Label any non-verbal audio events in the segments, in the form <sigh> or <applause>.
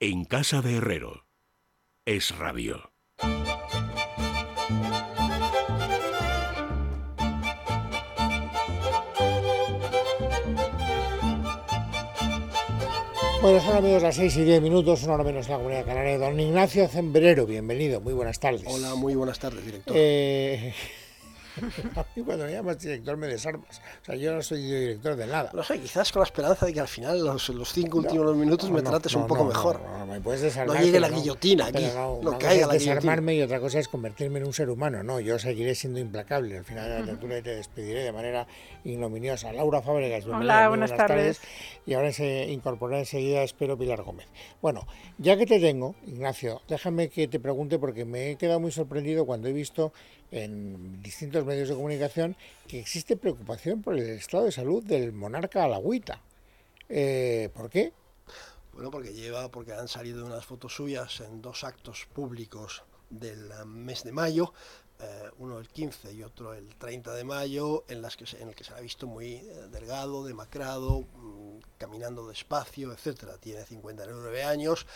En casa de Herrero. Es radio. Bueno, son amigos las 6 y 10 minutos, una hora menos en la comunidad canaria. Don Ignacio Zembrero, bienvenido, muy buenas tardes. Hola, muy buenas tardes, director. Eh, <laughs> a mí cuando me llamas director me desarmas. O sea, yo no soy director de nada. No sé, quizás con la esperanza de que al final, los, los cinco últimos minutos, No, me trates no, un poco no, mejor. No, no, me puedes desarmar. No llegue la guillotina aquí, no una cosa caiga es la guillotina. desarmarme y otra cosa es convertirme en un ser humano. No, yo seguiré siendo implacable. Al final de la tertulia te despediré de manera ignominiosa. Laura Fábregas, muy buenas tardes. Y ahora se incorporará enseguida, espero, Pilar Gómez. Bueno, ya que te tengo, Ignacio, déjame que te pregunte porque me he quedado muy sorprendido cuando he visto en distintos medios de comunicación que existe preocupación por el estado de salud del monarca alagüita. Eh, ¿Por qué? Bueno, porque lleva, porque han salido unas fotos suyas en dos actos públicos del eh, mes de mayo, eh, uno el 15 y otro el 30 de mayo, en, las que se, en el que se ha visto muy eh, delgado, demacrado, mm, caminando despacio, etcétera. Tiene 59 años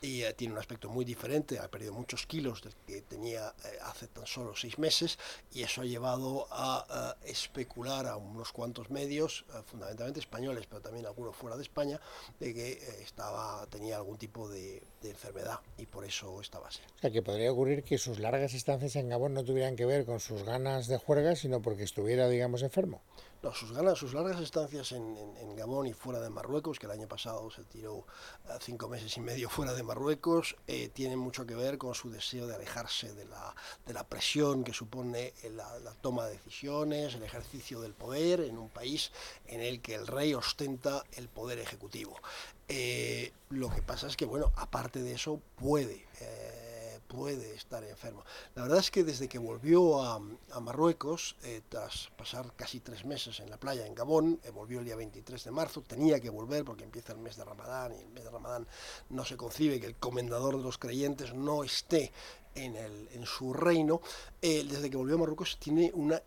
y eh, tiene un aspecto muy diferente, ha perdido muchos kilos del que tenía hace tan solo seis meses y eso ha llevado a eh, especular a unos cuantos medios, fundamentalmente españoles, pero también algunos fuera de España, de que estaba, tenía algún tipo de, de enfermedad y por eso estaba así. O sea, que podría ocurrir que sus largas estancias en Gabón no tuvieran que ver con sus ganas de juerga, sino porque estuviera, digamos, enfermo. No, sus, ganas, sus largas estancias en, Gabón y fuera de Marruecos, que el año pasado se tiró cinco meses y medio fuera de Marruecos, eh, tienen mucho que ver con su deseo de alejarse de la, de la presión que supone la, la toma de decisiones, el ejercicio del poder en un país en el que el rey ostenta el poder ejecutivo. Eh, lo que pasa es que, bueno, aparte de eso, puede. eh, puede estar enfermo. La verdad es que desde que volvió a, Marruecos, eh, tras pasar casi tres meses en la playa en Gabón, eh, volvió el día 23 de marzo, tenía que volver porque empieza el mes de Ramadán y el mes de Ramadán no se concibe que el comendador de los creyentes no esté en, el, en su reino. Eh, desde que volvió a Marruecos tiene una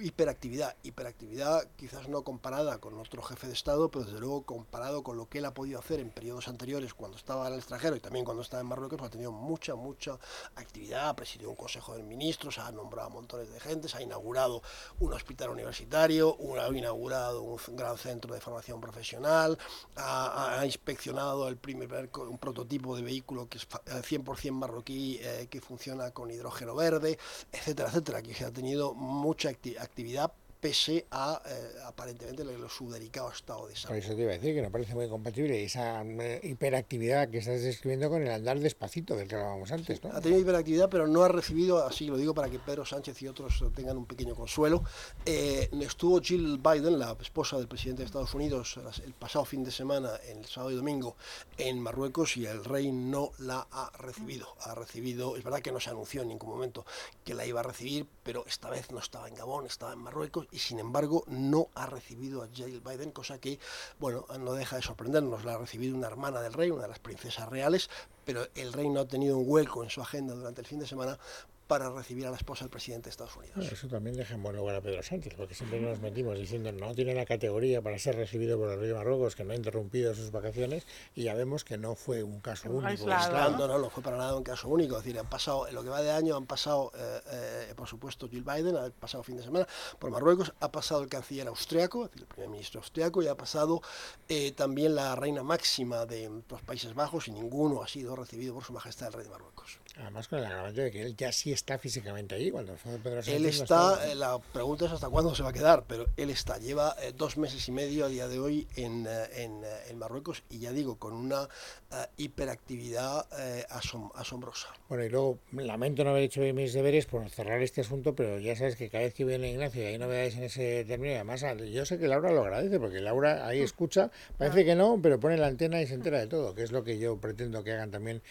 hiperactividad, hiperactividad quizás no comparada con otro jefe de Estado, pero desde luego comparado con lo que él ha podido hacer en periodos anteriores cuando estaba en el extranjero y también cuando estaba en Marruecos, ha tenido mucha, mucha actividad, ha presidido un consejo de ministros, ha nombrado a montones de gente, se ha inaugurado un hospital universitario, un- ha inaugurado un gran centro de formación profesional, ha, inspeccionado el primer un prototipo de vehículo que es fa- eh, 100% marroquí eh, que funciona con hidrógeno verde, etcétera, etcétera, que ha tenido mucha acti- actividad pese a eh, aparentemente lo- su delicado estado de Por salud. eso te iba a decir que no parece muy compatible esa eh, hiperactividad que estás describiendo con el andar despacito del que hablábamos antes, ¿no? Ha tenido hiperactividad, pero no ha recibido, así lo digo para que Pedro Sánchez y otros tengan un pequeño consuelo. eh, estuvo Jill Biden, la esposa del presidente de Estados Unidos, el pasado fin de semana, el sábado y domingo, en Marruecos y el rey no la ha recibido. Ha recibido, es verdad que no se anunció en ningún momento que la iba a recibir, pero esta vez no estaba en Gabón, estaba en Marruecos y sin embargo no ha recibido a Jill Biden, cosa que, bueno, no deja de sorprendernos. La ha recibido una hermana del rey, una de las princesas reales, pero el rey no ha tenido un hueco en su agenda durante el fin de semana para recibir a la esposa del presidente de Estados Unidos. Bueno, eso también deja en buen lugar a Pedro Sánchez, porque siempre nos metimos diciendo no tiene la categoría para ser recibido por el rey de Marruecos, que no ha interrumpido sus vacaciones, y ya vemos que no fue un caso único. Aislado, aislado. No, no, no fue para nada un caso único. Es decir, han pasado, en lo que va de año, han pasado, eh, eh, por supuesto, Jill Biden, ha pasado fin de semana por Marruecos, ha pasado el canciller austriaco, es decir, el primer ministro austriaco, y ha pasado eh, también la reina máxima de los Países Bajos, y ninguno ha sido recibido por su majestad el rey de Marruecos. Además con el agravante de que él ya sí está físicamente allí, cuando Pedro Sánchez. Él no está, estaba. eh, la pregunta es hasta cuándo se va a quedar, pero él está, lleva eh, dos meses y medio a día de hoy en, eh, en, en Marruecos y ya digo, con una eh, hiperactividad asom- asombrosa. Bueno, y luego lamento no haber hecho mis deberes por cerrar este asunto, pero ya sabes que cada vez que viene Ignacio y hay novedades en ese término, y además yo sé que Laura lo agradece, porque Laura ahí escucha, parece que no, pero pone la antena y se entera de todo, que es lo que yo pretendo que hagan también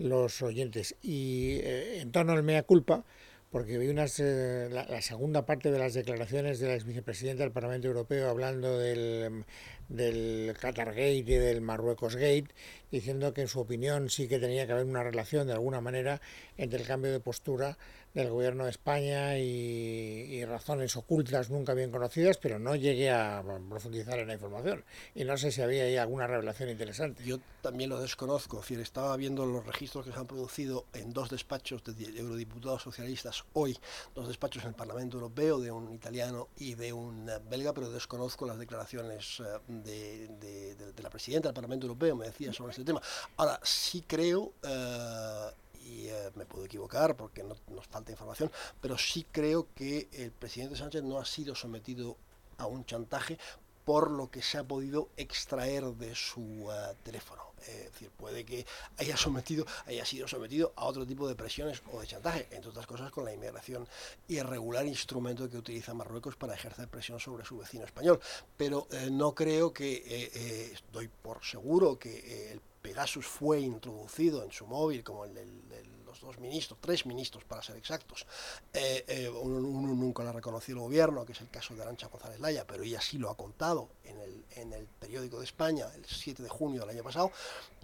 los oyentes. Y eh, en torno al mea culpa, porque vi unas, eh, la, segunda parte de las declaraciones de la ex vicepresidenta del Parlamento Europeo hablando del, del Qatar Gate y del Marruecos Gate, diciendo que en su opinión sí que tenía que haber una relación de alguna manera entre el cambio de postura del gobierno de España y, razones ocultas nunca bien conocidas, pero no llegué a profundizar en la información y no sé si había ahí alguna revelación interesante. Yo también lo desconozco, es estaba viendo los registros que se han producido en dos despachos de eurodiputados socialistas hoy, dos despachos en el Parlamento Europeo, de un italiano y de un belga, pero desconozco las declaraciones eh, de, la presidenta del Parlamento Europeo, me decía sobre este tema. Ahora, sí creo... Eh, y eh, me puedo equivocar porque no, nos falta información, pero sí creo que el presidente Sánchez no ha sido sometido a un chantaje por lo que se ha podido extraer de su eh, teléfono. es decir, puede que haya sometido, haya sido sometido a otro tipo de presiones o de chantaje, entre otras cosas con la inmigración irregular, instrumento que utiliza Marruecos para ejercer presión sobre su vecino español. Pero eh, no creo que, doy por seguro que el Pegasus fue introducido en su móvil como el de los dos ministros, tres ministros para ser exactos. Eh, eh, uno, nunca lo ha reconocido el gobierno, que es el caso de Arancha González Laya, pero ella sí lo ha contado en el, periódico de España el 7 de junio del año pasado.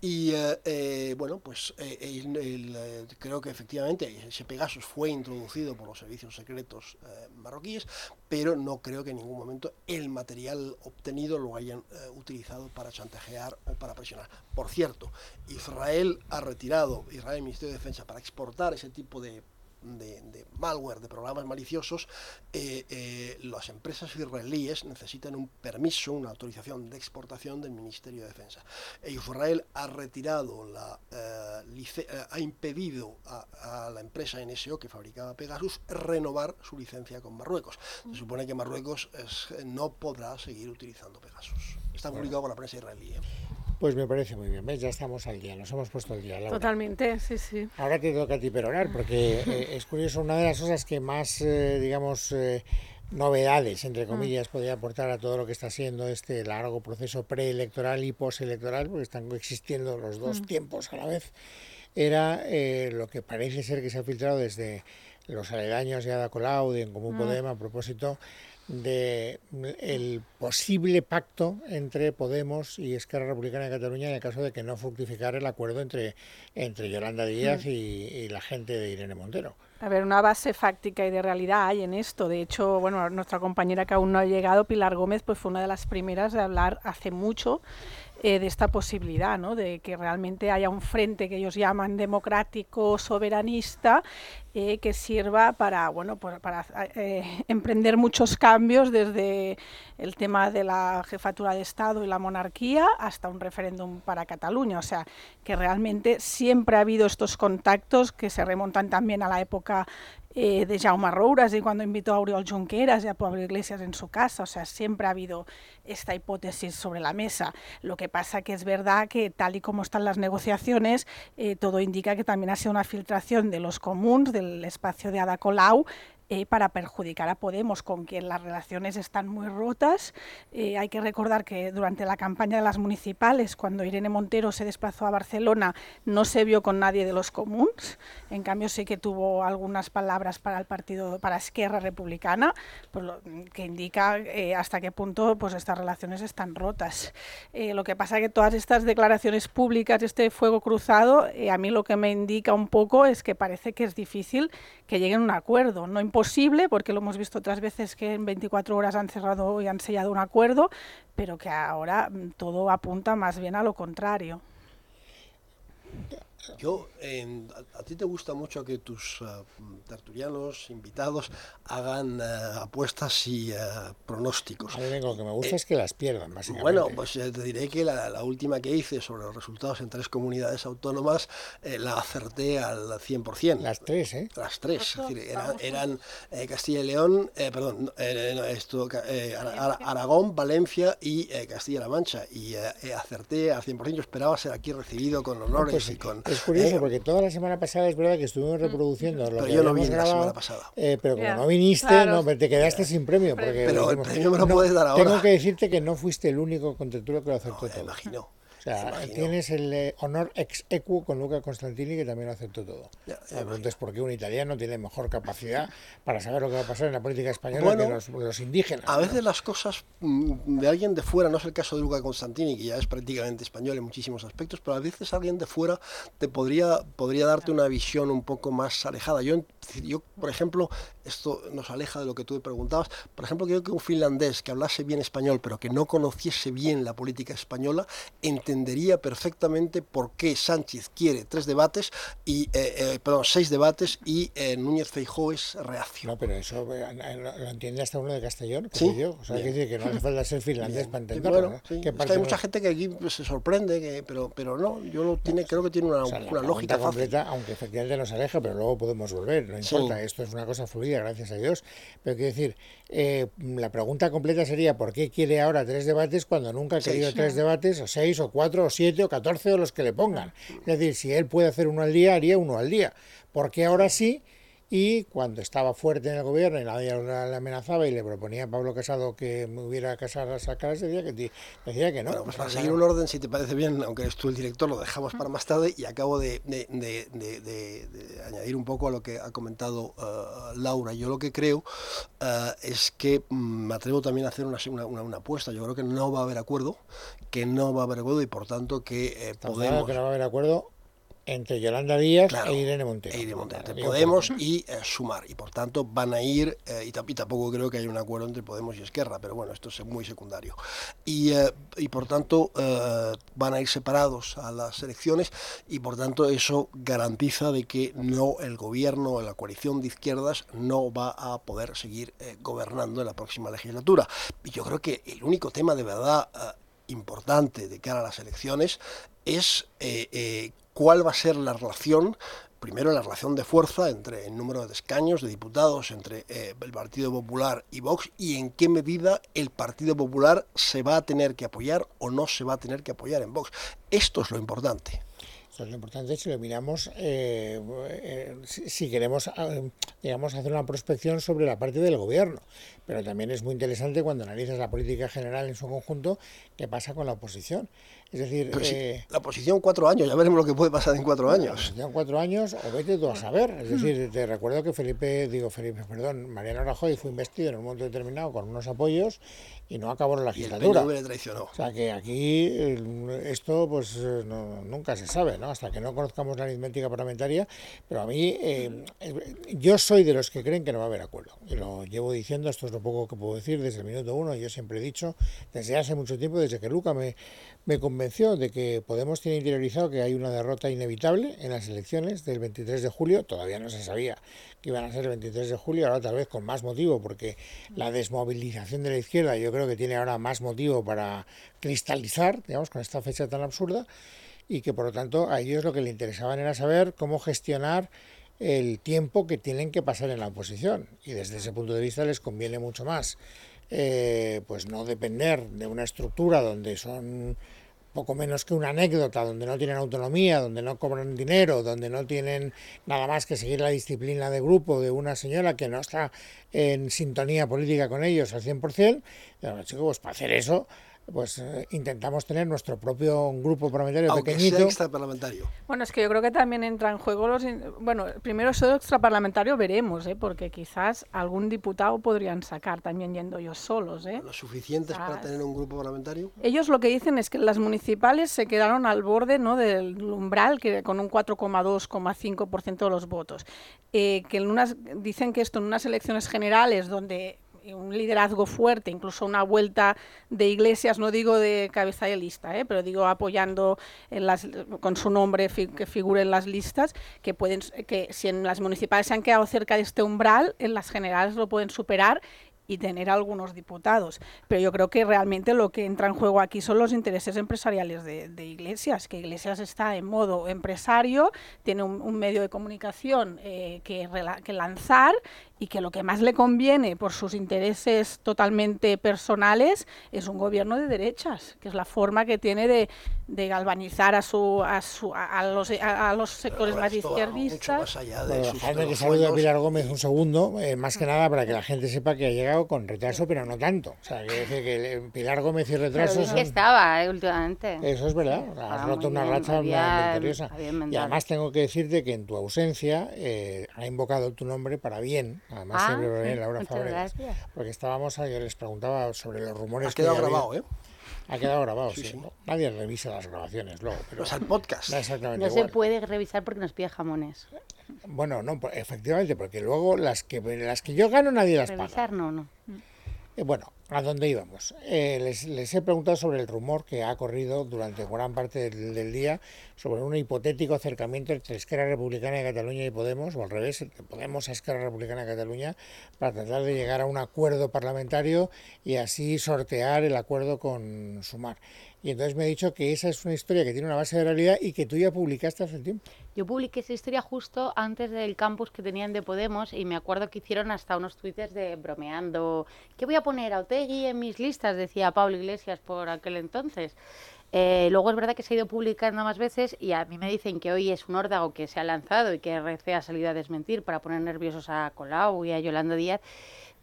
Y eh, bueno, pues creo que efectivamente ese Pegasus fue introducido por los servicios secretos marroquíes, pero no creo que en ningún momento el material obtenido lo hayan utilizado para chantajear o para presionar. Por cierto, Israel ha retirado, Israel, el Ministerio de Defensa, para exportar ese tipo de, malware, de programas maliciosos, eh, eh, las empresas israelíes necesitan un permiso, una autorización de exportación del Ministerio de Defensa. E Israel ha retirado, la, eh, ha impedido a, la empresa NSO que fabricaba Pegasus renovar su licencia con Marruecos. Se supone que Marruecos no podrá seguir utilizando Pegasus. Está publicado con la prensa israelí. Pues me parece muy bien, ¿ves? Ya estamos al día, nos hemos puesto al día. Totalmente, sí, sí. Ahora te toca a ti perorar, porque eh, es curioso, una de las cosas que más, eh, digamos, eh, novedades, entre mm. comillas, podría aportar a todo lo que está siendo este largo proceso preelectoral y postelectoral, porque están existiendo los dos mm. tiempos a la vez, era lo que parece ser que se ha filtrado desde los aledaños de Ada Colau, de En Común mm. Podemos, a propósito de el posible pacto entre Podemos y Esquerra Republicana de Cataluña en el caso de que no fructificara el acuerdo entre, entre Yolanda Díaz mm. y, la gente de Irene Montero. A ver, una base fáctica y de realidad hay en esto. De hecho, bueno, nuestra compañera que aún no ha llegado, Pilar Gómez, pues fue una de las primeras de hablar hace mucho eh, de esta posibilidad, ¿no? de que realmente haya un frente que ellos llaman democrático, soberanista, eh, que sirva para, bueno, para eh, <laughs> emprender muchos cambios desde el tema de la jefatura de Estado y la monarquía hasta un referéndum para Cataluña. O sea, que realmente siempre ha habido estos contactos que se remontan también a la época eh, de Jaume Rouras y cuando invitó a Oriol Junqueras y a Pablo Iglesias en su casa. O sea, siempre ha habido esta hipótesis sobre la mesa. Lo que pasa que es verdad que tal y como están las negociaciones, eh, todo indica que también ha sido una filtración de los comuns, espacio de Ada Colau, eh, para perjudicar a Podemos, con quien las relaciones están muy rotas. Eh, hay que recordar que durante la campaña de las municipales, cuando Irene Montero se desplazó a Barcelona, no se vio con nadie de los comuns. En cambio, sí que tuvo algunas palabras para el partido, para Esquerra Republicana, pues que indica eh, hasta qué punto pues estas relaciones están rotas. lo que pasa es que todas estas declaraciones públicas, este fuego cruzado, a mí lo que me indica un poco es que parece que es difícil que lleguen a un acuerdo. No posible, porque lo hemos visto otras veces que en 24 horas han cerrado y han sellado un acuerdo, pero que ahora mm, todo apunta más bien a lo contrario. Yo, a, ti te gusta mucho que tus uh, tertulianos, invitados, hagan uh, apuestas y uh, pronósticos. A lo que me gusta es que las pierdan, básicamente. Bueno, pues te diré que la, última que hice sobre los resultados en tres comunidades autónomas eh, la acerté al 100%. Las tres, ¿eh? Las tres. Es decir, eran, eh, Castilla y León, eh, perdón, esto, Aragón, Valencia y Castilla-La Mancha. Y acerté al 100%. Yo esperaba ser aquí recibido con honores pues y con es curioso, porque toda la semana pasada es verdad que estuvimos mm. reproduciendo lo pero que yo no vine la semana pasada. Eh, pero como no viniste, no, te quedaste sin premio. Porque pero el premio me lo puedes dar ahora. Tengo que decirte que no fuiste el único con que lo acertó todo. imagino. Sea, tienes el eh, honor ex equo con Luca Constantini, que también lo aceptó todo. Entonces, ¿por qué un italiano tiene mejor capacidad para saber lo que va a pasar en la política española que los, indígenas? A veces las cosas mm, de alguien de fuera, no es el caso de Luca Constantini, que ya es prácticamente español en muchísimos aspectos, pero a veces alguien de fuera te podría, podría darte una visión un poco más alejada. Yo, yo, por ejemplo, esto nos aleja de lo que tú me preguntabas, por ejemplo, creo que un finlandés que hablase bien español, pero que no conociese bien la política española, entendería perfectamente por qué Sánchez quiere tres debates y, eh, eh, perdón, seis debates y eh, Núñez Feijóo es reacción. No, pero eso lo entiende hasta uno de Castellón, que ¿Sí? yo. O sea, que, decir que no hace falta ser finlandés para entenderlo. hay mucha gente que aquí pues, se sorprende, que, pero, pero no, yo lo tiene, creo que tiene una, una lógica completa, aunque efectivamente nos aleja, pero luego podemos volver, no importa, esto es una cosa fluida, gracias a Dios. Pero quiero decir, la pregunta completa sería, ¿por qué quiere ahora tres debates cuando nunca ha querido tres debates, o seis, o cuatro, o siete, o catorce, o los que le pongan? Es decir, si él puede hacer uno al día, haría uno al día. Porque ahora sí y cuando estaba fuerte en el gobierno y nadie le amenazaba y le proponía a Pablo Casado que me hubiera casado a sacar decía que, decía que no. Bueno, pues para seguir un orden, si te parece bien, aunque eres tú el director, lo dejamos para más tarde y acabo de, añadir un poco a lo que ha comentado uh, Laura. Yo lo que creo uh, es que mm, me atrevo también a hacer una, una, apuesta. Yo creo que no va a haber acuerdo, que no va a haber acuerdo y por tanto que eh, podemos... que no va a haber acuerdo entre Yolanda Díaz e Irene Montero. E Irene Montero. Podemos y eh, Sumar. Y por tanto van a ir, eh, y, tampoco creo que haya un acuerdo entre Podemos y Esquerra, pero bueno, esto es muy secundario. Y, eh, y por tanto van a ir separados a las elecciones y por tanto eso garantiza de que no el gobierno, la coalición de izquierdas no va a poder seguir gobernando en la próxima legislatura. Y yo creo que el único tema de verdad importante de cara a las elecciones es cuál va a ser la relación primero la relación de fuerza entre el número de escaños de diputados entre eh, el Partido Popular y Vox y en qué medida el Partido Popular se va a tener que apoyar o no se va a tener que apoyar en Vox. Esto es lo importante. Esto es lo importante si lo miramos, eh, eh, si, queremos, digamos, hacer una prospección sobre la parte del gobierno. Pero también es muy interesante cuando analizas la política general en su conjunto, qué pasa con la oposición. Es decir, eh, la oposición cuatro años, ya veremos lo que puede pasar en cuatro años. La oposición cuatro años, o vete tú a saber. Es decir, te recuerdo que Felipe, digo Felipe, perdón, Mariano Rajoy fue investido en un momento determinado con unos apoyos y no acabó la legislatura. Y el traicionó. O sea que aquí esto pues nunca se sabe, ¿no? Hasta que no conozcamos la aritmética parlamentaria. Pero a mí, eh, yo soy de los que creen que no va a haber acuerdo. Y lo llevo diciendo, esto es lo poco que puedo decir desde el minuto uno. Yo siempre he dicho, desde hace mucho tiempo, desde que Luca me, me convenció de que Podemos tiene interiorizado que hay una derrota inevitable en las elecciones del 23 de julio. Todavía no se sabía que iban a ser el 23 de julio, ahora tal vez con más motivo, porque la desmovilización de la izquierda yo creo que tiene ahora más motivo para cristalizar, digamos, con esta fecha tan absurda, y que por lo tanto a ellos lo que les interesaba era saber cómo gestionar el tiempo que tienen que pasar en la oposición. Y desde ese punto de vista les conviene mucho más eh, pues no depender de una estructura donde son poco menos que una anécdota, donde no tienen autonomía, donde no cobran dinero, donde no tienen nada más que seguir la disciplina de grupo de una señora que no está en sintonía política con ellos al 100%, pero chicos, pues para hacer eso pues eh, intentamos tener nuestro propio grupo parlamentario Aunque pequeñito. Sea extraparlamentario. Bueno, es que yo creo que también entra en juego los. Bueno, primero eso extraparlamentario veremos, ¿eh? porque quizás algún diputado podrían sacar también yendo ellos solos. ¿eh? ¿Lo suficientes para tener un grupo parlamentario? Ellos lo que dicen es que las municipales se quedaron al borde ¿no? del umbral, que con un 4,2,5% de los votos. Eh, que en unas, dicen que esto en unas elecciones generales donde un liderazgo fuerte, incluso una vuelta de iglesias, no digo de cabeza de lista, ¿eh? pero digo apoyando en las, con su nombre que figure en las listas, que pueden que si en las municipales se han quedado cerca de este umbral, en las generales lo pueden superar y tener algunos diputados. Pero yo creo que realmente lo que entra en juego aquí son los intereses empresariales de, Iglesias, que Iglesias está en modo empresario, tiene un, medio de comunicación eh, que, que lanzar y que lo que más le conviene por sus intereses totalmente personales es un gobierno de derechas, que es la forma que tiene de, de galvanizar a su a, su, a, los, a, los sectores más izquierdistas. Más allá de bueno, que salude a Pilar Gómez un segundo, eh, más que nada para que la gente sepa que ha llegado con retraso, pero no tanto. O sea, quiere decir que Pilar Gómez y retraso Pero son... que estaba eh, últimamente. Eso es verdad, Ah, has roto una bien, racha muy bien, victoriosa. Y además tengo que decirte que en tu ausencia eh, ha invocado tu nombre para bien, además Ah, siempre sí, Laura Fabregas. Porque estábamos, yo les preguntaba sobre los rumores Ha que quedado había grabado. ¿eh? Ha quedado grabado, sí. Sí, sí. ¿no? Nadie revisa las grabaciones luego, pero O sea, el podcast. No se igual. puede revisar porque nos pide jamones. Bueno, no, pues, efectivamente, porque luego las que las que yo gano nadie las paga. Revisar no, no. Eh, Bueno, ¿a dónde íbamos? Eh, les, he preguntado sobre el rumor que ha corrido durante gran parte del, día sobre un hipotético acercamiento entre Esquerra Republicana de Cataluña y Podemos, o al revés, Podemos a Esquerra Republicana de Cataluña, para tratar de llegar a un acuerdo parlamentario y así sortear el acuerdo con Sumar. Y entonces me ha dicho que esa es una historia que tiene una base de realidad y que tú ya publicaste hace tiempo. Yo publiqué esa historia justo antes del campus que tenían de Podemos y me acuerdo que hicieron hasta unos twitters de bromeando. ¿Qué voy a poner a Otegui en mis listas? Decía Pablo Iglesias por aquel entonces. Eh, luego es verdad que se ha ido publicando más veces y a mí me dicen que hoy es un órdago que se ha lanzado y que RC ha salido a desmentir para poner nerviosos a Colau y a Yolanda Díaz,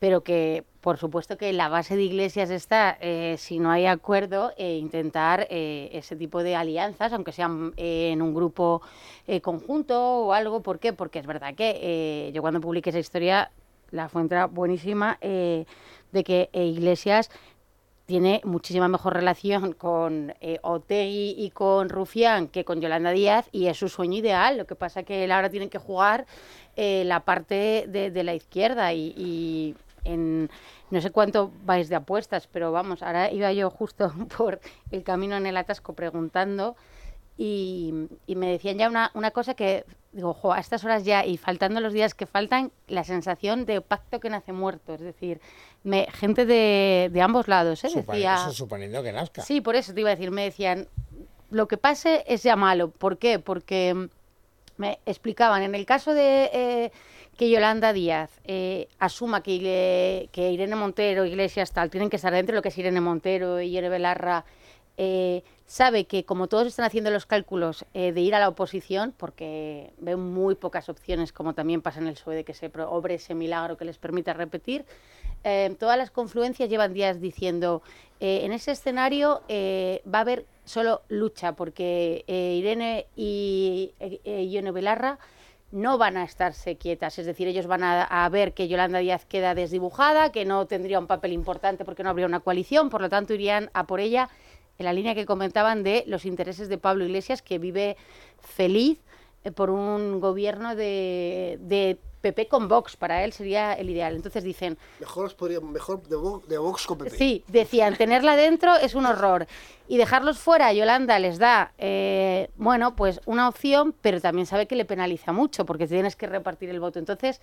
pero que por supuesto que la base de Iglesias está, eh, si no hay acuerdo, eh, intentar eh, ese tipo de alianzas, aunque sean eh, en un grupo conjunto o algo. ¿Por qué? Porque es verdad que yo cuando publiqué esa historia, la era buenísima, de que Iglesias tiene muchísima mejor relación con eh, Otegui y con Rufián que con Yolanda Díaz y es su sueño ideal. Lo que pasa que él ahora tiene que jugar la parte de, la izquierda y en no sé cuánto vais de apuestas, pero vamos, ahora iba yo justo <laughs> por el camino en el atasco preguntando y, y me decían ya una, una cosa que digo, jo, a estas horas ya y faltando los días que faltan, la sensación de pacto que nace muerto, es decir, me, gente de, de ambos lados, ¿eh? Supone- decía, eso suponiendo que nazca. Sí, por eso te iba a decir, me decían, lo que pase es ya malo. ¿Por qué? Porque mm, me explicaban, en el caso de eh, que Yolanda Díaz eh, asuma que, Irene Montero, Iglesias, tal, tienen que estar dentro de lo que es Irene Montero y Irene Belarra, eh, sabe que como todos están haciendo los cálculos eh, de ir a la oposición, porque ven muy pocas opciones, como también pasa en el PSOE, de que se obre ese milagro que les permita repetir, todas las confluencias llevan días diciendo, en ese escenario va a haber solo lucha, porque Irene y Ione Belarra no van a estarse quietas, es decir, ellos van a, ver que Yolanda Díaz queda desdibujada, que no tendría un papel importante porque no habría una coalición, por lo tanto irían a por ella en la línea que comentaban de los intereses de Pablo Iglesias, que vive feliz eh, por un gobierno de PP con Vox, para él sería el ideal. Entonces dicen, Mejor, os podría- mejor de, Vox, de Vox con PP. Sí, decían, tenerla dentro es un horror. Y dejarlos fuera, Yolanda les da, eh, bueno, pues una opción, pero también sabe que le penaliza mucho, porque tienes que repartir el voto. Entonces,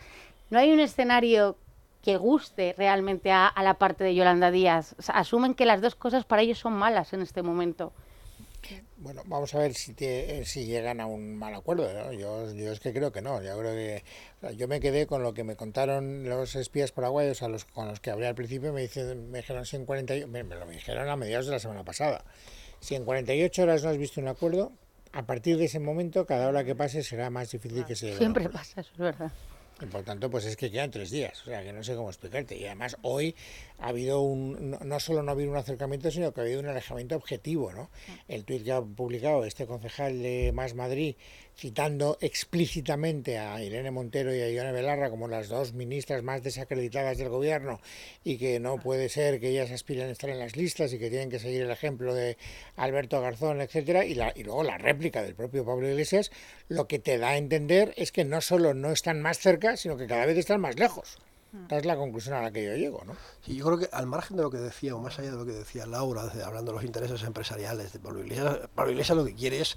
no hay un escenario que guste realmente a, a la parte de Yolanda Díaz. O sea, asumen que las dos cosas para ellos son malas en este momento. Bueno, vamos a ver si, te- eh, si llegan a un mal acuerdo. ¿no? Yo, yo es que creo que no. Yo creo que o sea, yo me quedé con lo que me contaron los espías paraguayos a los con los que hablé al principio. Me, dicen, me dijeron si en 48, me, me lo dijeron a mediados de la semana pasada. Si en 48 horas no has visto un acuerdo, a partir de ese momento, cada hora que pase será más difícil que se llegue Siempre pasa, eso es verdad. Y por tanto, pues es que quedan tres días, o sea, que no sé cómo explicarte. Y además hoy ha habido un, no, no solo no ha habido un acercamiento, sino que ha habido un alejamiento objetivo, ¿no? El tuit que ha publicado este concejal de Más Madrid, citando explícitamente a Irene Montero y a Ione Belarra como las dos ministras más desacreditadas del gobierno y que no puede ser que ellas aspiren a estar en las listas y que tienen que seguir el ejemplo de Alberto Garzón, etcétera, y, la, y luego la réplica del propio Pablo Iglesias, lo que te da a entender es que no solo no están más cerca, sino que cada vez están más lejos. Esta es la conclusión a la que yo llego, ¿no? Sí, yo creo que al margen de lo que decía, o más allá de lo que decía Laura, hablando de los intereses empresariales de Pablo Iglesias, Pablo Iglesias lo que quiere es,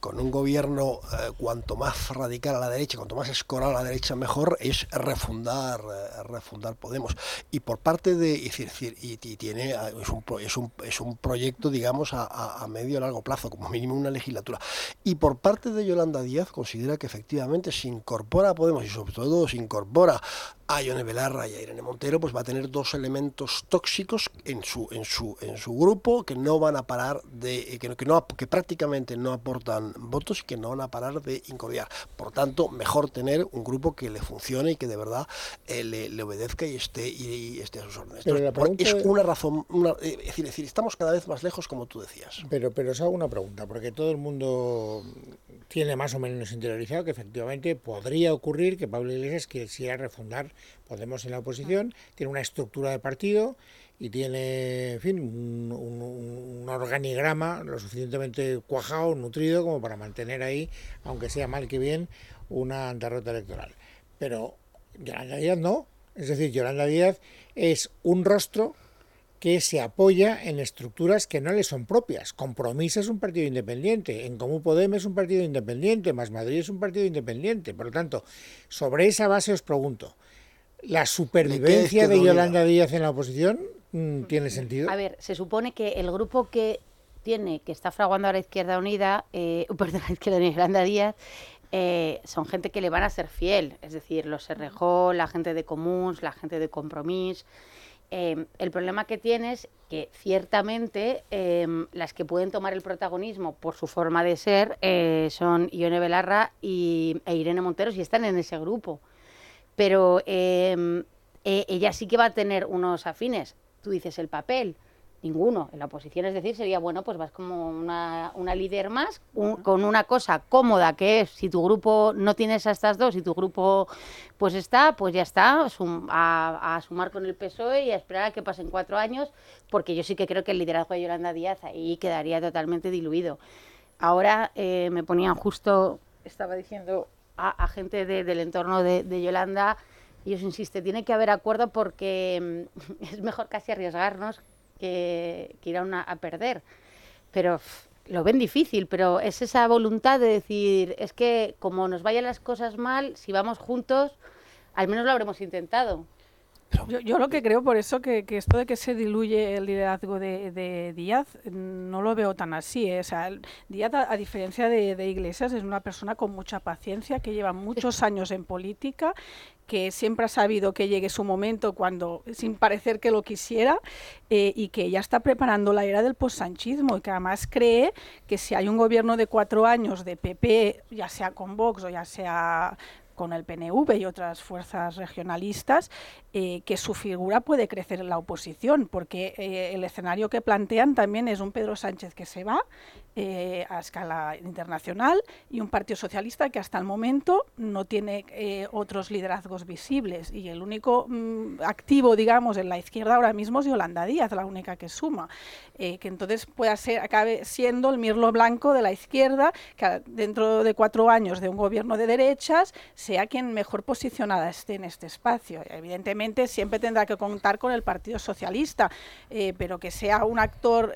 con un gobierno eh, cuanto más radical a la derecha, cuanto más escoral a la derecha, mejor, es refundar, eh, refundar Podemos. Y por parte de, y, tiene, eh, es un, es un, es un proyecto, digamos, a, medio y largo plazo, como mínimo una legislatura. Y por parte de Yolanda Díaz, considera que efectivamente se incorpora a Podemos y sobre todo se incorpora a Ione Belarra y a Irene Montero, pues va a tener dos elementos tóxicos en su, en su, en su grupo que no van a parar de, que, que, no, que prácticamente no aportan votos y que no van a parar de incordiar. Por tanto, mejor tener un grupo que le funcione y que de verdad eh, le, le, obedezca y esté, y, esté a sus órdenes. Entonces, es una razón, una, eh, es, decir, es decir, estamos cada vez más lejos, como tú decías. Pero, pero os hago una pregunta, porque todo el mundo tiene más o menos interiorizado que efectivamente podría ocurrir que Pablo Iglesias quisiera refundar Podemos en la oposición, tiene una estructura de partido y tiene, en fin, un, organigrama lo suficientemente cuajado, nutrido, como para mantener ahí, aunque sea mal que bien, una derrota electoral. Pero Yolanda Díaz no. Es decir, Yolanda Díaz es un rostro que se apoya en estructuras que no le son propias. Compromís es un partido independiente, en Común Podemos es un partido independiente, Más Madrid es un partido independiente. Por lo tanto, sobre esa base os pregunto, ¿la supervivencia de Yolanda Díaz en la oposición mm, tiene sentido? A ver, se supone que el grupo que tiene, que está fraguando a la Izquierda Unida, eh, <laughs> perdón, la Izquierda Unida, Yolanda Díaz, eh, son gente que le van a ser fiel, es decir, los Serrejó, la gente de Comuns, la gente de Compromís, eh, el problema que tienes que ciertamente eh, las que pueden tomar el protagonismo por su forma de ser eh, son Ione Belarra y, e Irene Monteros y están en ese grupo. Pero eh, e, ella sí que va a tener unos afines. Tú dices el papel. Ninguno. En la oposición, es decir, sería bueno, pues vas como una, una líder más, un, con una cosa cómoda que es, si tu grupo no tienes a estas dos, y tu grupo pues está, pues ya está, sum, a, a, sumar con el PSOE y a esperar a que pasen cuatro años, porque yo sí que creo que el liderazgo de Yolanda Díaz ahí quedaría totalmente diluido. Ahora eh, me ponían justo, estaba diciendo a, a gente de, del entorno de, de Yolanda, y os insiste, tiene que haber acuerdo porque mm, <laughs> es mejor casi arriesgarnos que, que ir a, una, a perder. Pero lo ven difícil, pero es esa voluntad de decir, es que como nos vayan las cosas mal, si vamos juntos, al menos lo habremos intentado. Yo, yo, lo que creo por eso que, que, esto de que se diluye el liderazgo de, de Díaz no lo veo tan así. ¿eh? O sea, Díaz, a, a diferencia de, de, Iglesias, es una persona con mucha paciencia, que lleva muchos <laughs> años en política, que siempre ha sabido que llegue su momento cuando, sin parecer que lo quisiera, eh, y que ya está preparando la era del postsanchismo y que además cree que si hay un gobierno de cuatro años de PP, ya sea con Vox o ya sea con el PNV y otras fuerzas regionalistas, eh, que su figura puede crecer en la oposición, porque eh, el escenario que plantean también es un Pedro Sánchez que se va eh, a escala internacional y un Partido Socialista que hasta el momento no tiene eh, otros liderazgos visibles y el único mm, activo, digamos, en la izquierda ahora mismo es Yolanda Díaz, la única que suma, eh, que entonces pueda ser, acabe siendo el mirlo blanco de la izquierda, que dentro de cuatro años de un gobierno de derechas sea quien mejor posicionada esté en este espacio. Evidentemente siempre tendrá que contar con el Partido Socialista, pero que sea un actor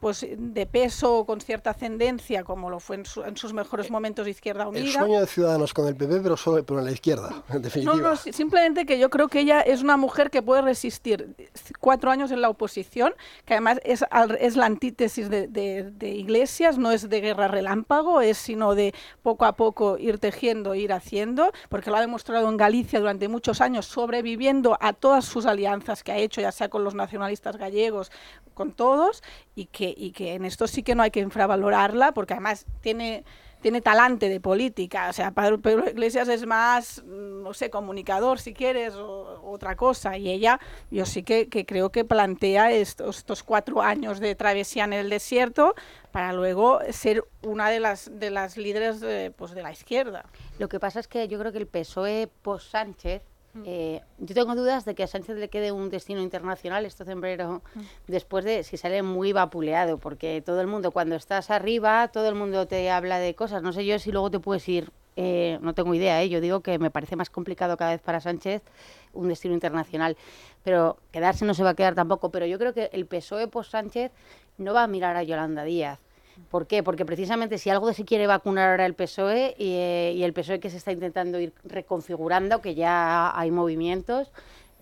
pues de peso con cierta ascendencia, como lo fue en, su, en, sus mejores momentos de Izquierda Unida. El sueño de Ciudadanos con el PP, pero, solo, pero en la izquierda, <laughs> en definitiva. No, no, simplemente que yo creo que ella es una mujer que puede resistir cuatro años en la oposición, que además es, es la antítesis de, de, de Iglesias, no es de guerra relámpago, es sino de poco a poco ir tejiendo, ir haciendo, porque lo ha demostrado en Galicia durante muchos años, sobreviviendo a todas sus alianzas que ha hecho, ya sea con los nacionalistas gallegos, con todos, y que, y que en esto sí que no hay que infravalorarla, porque además tiene, tiene talante de política. O sea, Pedro Iglesias es más, no sé, comunicador, si quieres, o otra cosa. Y ella, yo sí que, que creo que plantea estos, estos, cuatro años de travesía en el desierto para luego ser una de las, de las líderes de, pues, de la izquierda. Lo que pasa es que yo creo que el PSOE post-Sánchez eh, yo tengo dudas de que a Sánchez le quede un destino internacional este sombrero mm. después de si sale muy vapuleado, porque todo el mundo, cuando estás arriba, todo el mundo te habla de cosas. No sé yo si luego te puedes ir, eh, no tengo idea, ¿eh? yo digo que me parece más complicado cada vez para Sánchez un destino internacional, pero quedarse no se va a quedar tampoco. Pero yo creo que el PSOE post Sánchez no va a mirar a Yolanda Díaz. ¿Por qué? Porque precisamente si algo se quiere vacunar ahora el PSOE y, eh, y, el PSOE que se está intentando ir reconfigurando, que ya hay movimientos,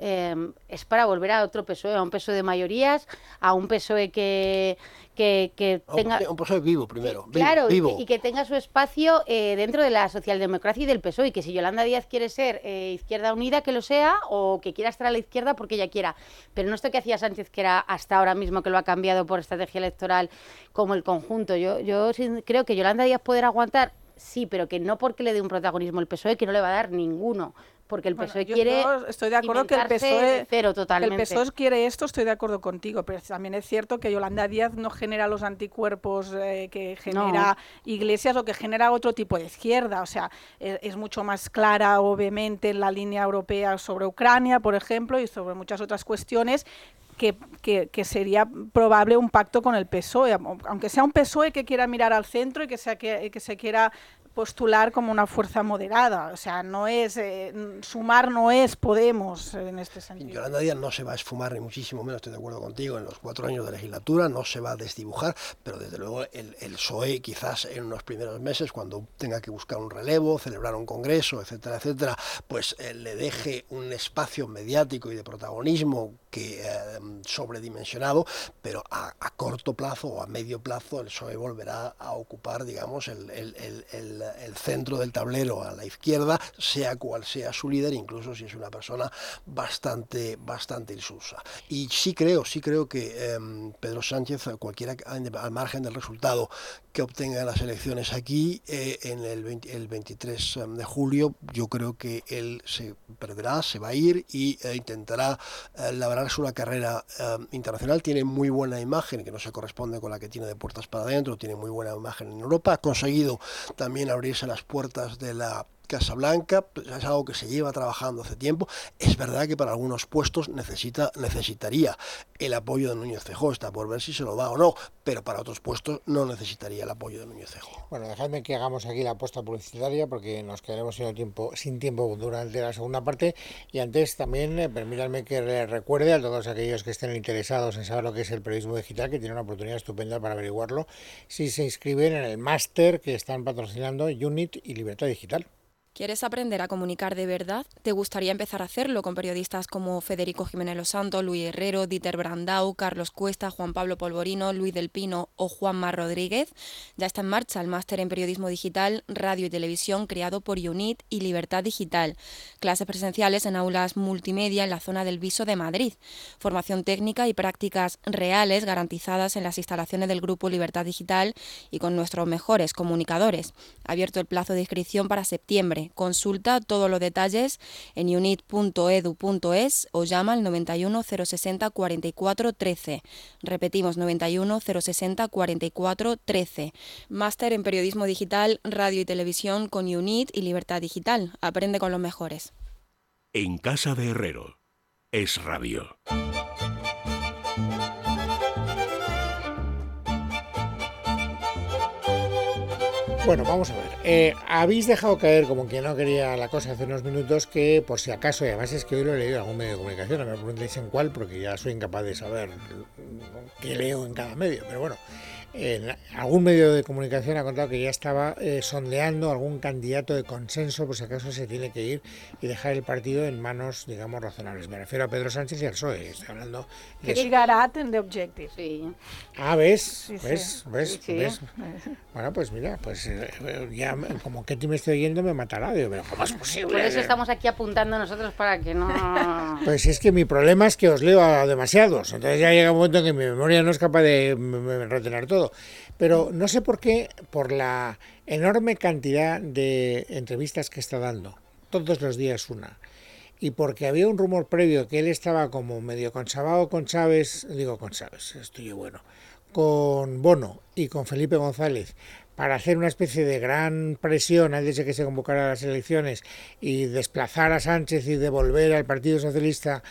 em, es para volver a otro PSOE, a un PSOE de mayorías, a un PSOE que, que, que tenga... Un PSOE vivo primero, vi- Claro, y vivo. que, y que tenga su espacio eh, dentro de la socialdemocracia y del PSOE. Y que si Yolanda Díaz quiere ser eh, Izquierda Unida, que lo sea, o que quiera estar a la izquierda porque ella quiera. Pero no esto que hacía Sánchez, que era hasta ahora mismo que lo ha cambiado por estrategia electoral como el conjunto. Yo, yo creo que Yolanda Díaz poder aguantar, sí, pero que no porque le dé un protagonismo el PSOE, que no le va a dar ninguno. Porque el PSOE quiere. yo estoy de acuerdo que el PSOE de cero Que totalmente. el PSOE quiere esto, estoy de acuerdo contigo, pero también es cierto que Yolanda Díaz no genera los anticuerpos eh, que genera Iglesias o que genera otro tipo de izquierda. O sea, e- es, mucho más clara, obviamente, en la línea europea sobre Ucrania, por ejemplo, y sobre muchas otras cuestiones. Que, que- que sería probable un pacto con el PSOE, aunque sea un PSOE que quiera mirar al centro y que, sea que, que se quiera postular como una fuerza moderada. O sea, no es eh, sumar no es Podemos en este sentido. Yolanda Díaz no se va a esfumar, ni muchísimo menos, estoy de acuerdo contigo, en los cuatro años de legislatura, no se va a desdibujar, pero desde luego el, el PSOE quizás en unos primeros meses, cuando tenga que buscar un relevo, celebrar un congreso, etcétera, etcétera, pues eh, le deje un espacio mediático y de protagonismo que eh, sobredimensionado, pero a, a corto plazo o a medio plazo el PSOE volverá a ocupar, digamos, el, el- el- el- centro del tablero a la izquierda, sea cual sea su líder, incluso si es una persona bastante, bastante insulsa. Y sí creo, sí creo que em, Pedro Sánchez, cualquiera al margen del resultado que obtenga en las elecciones aquí, eh, en el, 20 el 23 de julio, yo creo que él se perderá, se va a ir y eh, intentará eh, labrarse una carrera eh, internacional. Tiene muy buena imagen, que no se corresponde con la que tiene de puertas para adentro, tiene muy buena imagen en Europa. Ha conseguido también abrirse las puertas de la Casa Blanca, pues, es algo que se lleva trabajando hace tiempo. Es verdad que para algunos puestos necesita, necesitaría el apoyo de Núñez Feijóo, está por ver si se lo da o no, pero para otros puestos no necesitaría el apoyo de Núñez Feijóo. Bueno, dejadme que hagamos aquí la apuesta publicitaria porque nos quedaremos sin tiempo, sin tiempo durante la segunda parte. Y antes también eh, permítanme que recuerde a todos aquellos que estén interesados en saber lo que es el periodismo digital, que tienen una oportunidad estupenda para averiguarlo, si se inscriben en el máster que están patrocinando Unit y Libertad Digital. ¿Quieres aprender a comunicar de verdad? ¿Te gustaría empezar a hacerlo con periodistas como Federico Jiménez Los Santos, Luis Herrero, Dieter Brandau, Carlos Cuesta, Juan Pablo Polvorino, Luis del Pino o Juanma Rodríguez? Ya está en marcha el máster en periodismo digital, radio y televisión creado por UNIT y Libertad Digital. Clases presenciales en aulas multimedia en la zona del Viso de Madrid. Formación técnica y prácticas reales garantizadas en las instalaciones del Grupo Libertad Digital y con nuestros mejores comunicadores. Abierto el plazo de inscripción para septiembre. Consulta todos los detalles en unit.edu.es o llama al 91 060 44 13. Repetimos 91 060 44 13. Máster en periodismo digital, radio y televisión con UNIT y Libertad Digital. Aprende con los mejores. En casa de Herrero. Es radio. Bueno, vamos a ver. Eh, habéis dejado caer, como que no quería la cosa hace unos minutos, que por si acaso, y además es que hoy lo he leído en algún medio de comunicación, no me preguntéis en cuál, porque ya soy incapaz de saber qué leo en cada medio, pero bueno, en algún medio de comunicación ha contado que ya estaba eh, sondeando algún candidato de consenso, por si acaso se tiene que ir y dejar el partido en manos, digamos, razonables. Me refiero a Pedro Sánchez y al PSOE, estoy hablando de Y Garat en The Objective. Sí. Ah, ¿ves? Sí, sí. ¿Ves? ¿Ves? Sí, sí. ¿Ves? Bueno, pues mira, pues eh, ya me- como Ketty me estoy oyendo me matará. Digo, pero ¿cómo es posible? Por eso estamos aquí apuntando nosotros para que no... <laughs> Pues es que mi problema es que os leo a demasiados. Entonces ya llega un momento en que mi memoria no es capaz de retener todo. Pero no sé por qué, por la enorme cantidad de entrevistas que está dando, todos los días una, y porque había un rumor previo que él estaba como medio consabado con Chávez, digo con Chávez, estoy yo bueno, con Bono y con Felipe González para hacer una especie de gran presión antes de que se convocaran las elecciones y desplazar a Sánchez y devolver al Partido Socialista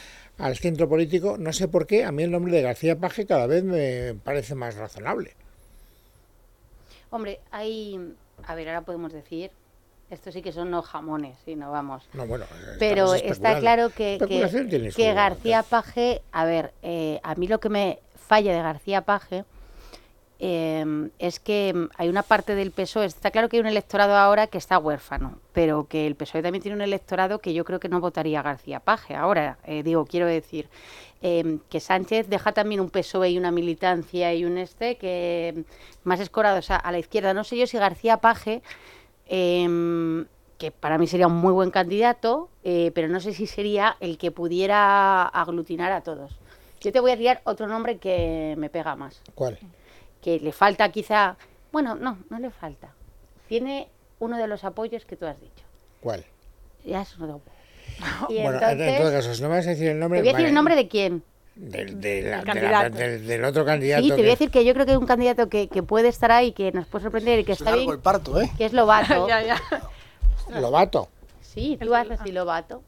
al centro político, no sé por qué, a mí el nombre de García Paje cada vez me parece más razonable. Hombre, hay... A ver, ahora podemos decir... Esto sí que son no jamones, y no vamos. No, bueno, Pero estamos está claro que, que, que García Paje, a ver, eh, a mí lo que me falla de García Paje eh, es que hay una parte del PSOE, está claro que hay un electorado ahora que está huérfano, pero que el PSOE también tiene un electorado que yo creo que no votaría García Paje. Ahora, eh, digo, quiero decir eh, que Sánchez deja también un PSOE y una militancia y un este que más escorados a, a la izquierda. No sé yo si García Paje em, que para mí sería un muy buen candidato, eh, pero no sé si sería el que pudiera aglutinar a todos. Yo te voy a tirar otro nombre que me pega más, ¿Cuál? Que le falta quizá, bueno, no, no le falta. Tiene uno de los apoyos que tú has dicho. ¿Cuál? Ya es uno. <laughs> Y bueno, en- en entonces, todo caso, no me vas a decir el nombre... te voy a decir vale, el nombre de quién. del, de la- El de la- candidato. del, del otro candidato. Sí, te voy que- a decir que yo creo que hay un candidato que, que puede estar ahí, que nos puede sorprender y que Es está bien, el parto, ¿eh? que es Lobato. <laughs> ya, ya. Lobato. Sí, tú has así Lobato.